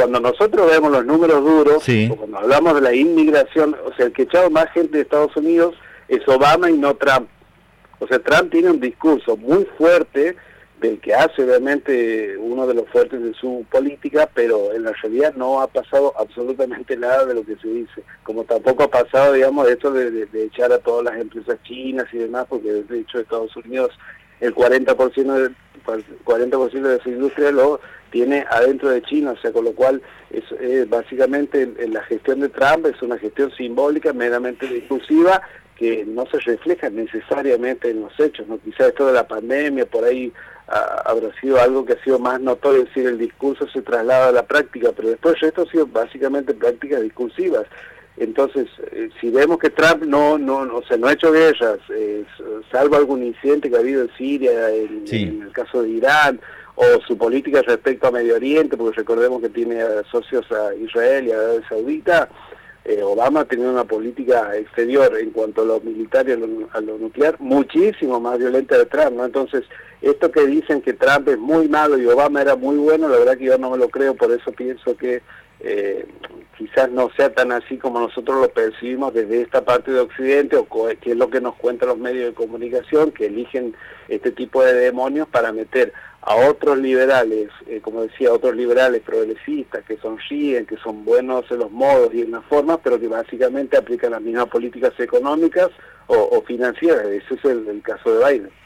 cuando nosotros vemos los números duros, o cuando hablamos de la inmigración, o sea, el que echado más gente de Estados Unidos es Obama y no Trump. O sea, Trump tiene un discurso muy fuerte del que hace obviamente uno de los fuertes de su política, pero en la realidad no ha pasado absolutamente nada de lo que se dice, como tampoco ha pasado, digamos, esto de, echar a todas las empresas chinas y demás, porque de hecho Estados Unidos el 40% de, 40 de su industria lo tiene adentro de China, o sea, con lo cual es, básicamente en, la gestión de Trump es una gestión simbólica, meramente discursiva, que no se refleja necesariamente en los hechos, ¿no? Quizás esto de la pandemia por ahí habrá sido algo que ha sido más notorio, es decir, el discurso se traslada a la práctica, pero después esto ha sido básicamente prácticas discursivas. Entonces, eh, si vemos que Trump no, no, o sea, no ha hecho guerras, eh, salvo algún incidente que ha habido en Siria, en, en, el caso de Irán, o su política respecto a Medio Oriente, porque recordemos que tiene socios a Israel y a Arabia Saudita, eh, Obama tenía una política exterior en cuanto a lo militar y a lo, nuclear muchísimo más violenta de Trump, ¿no? Entonces, esto que dicen que Trump es muy malo y Obama era muy bueno, la verdad que yo no me lo creo, por eso pienso que eh, quizás no sea tan así como nosotros lo percibimos desde esta parte de Occidente, o que es lo que nos cuentan los medios de comunicación, que eligen este tipo de demonios para meter a otros liberales, eh, como decía, otros liberales progresistas que sonríen, que son buenos en los modos y en las formas, pero que básicamente aplican las mismas políticas económicas o, financieras. Ese es el caso de Biden.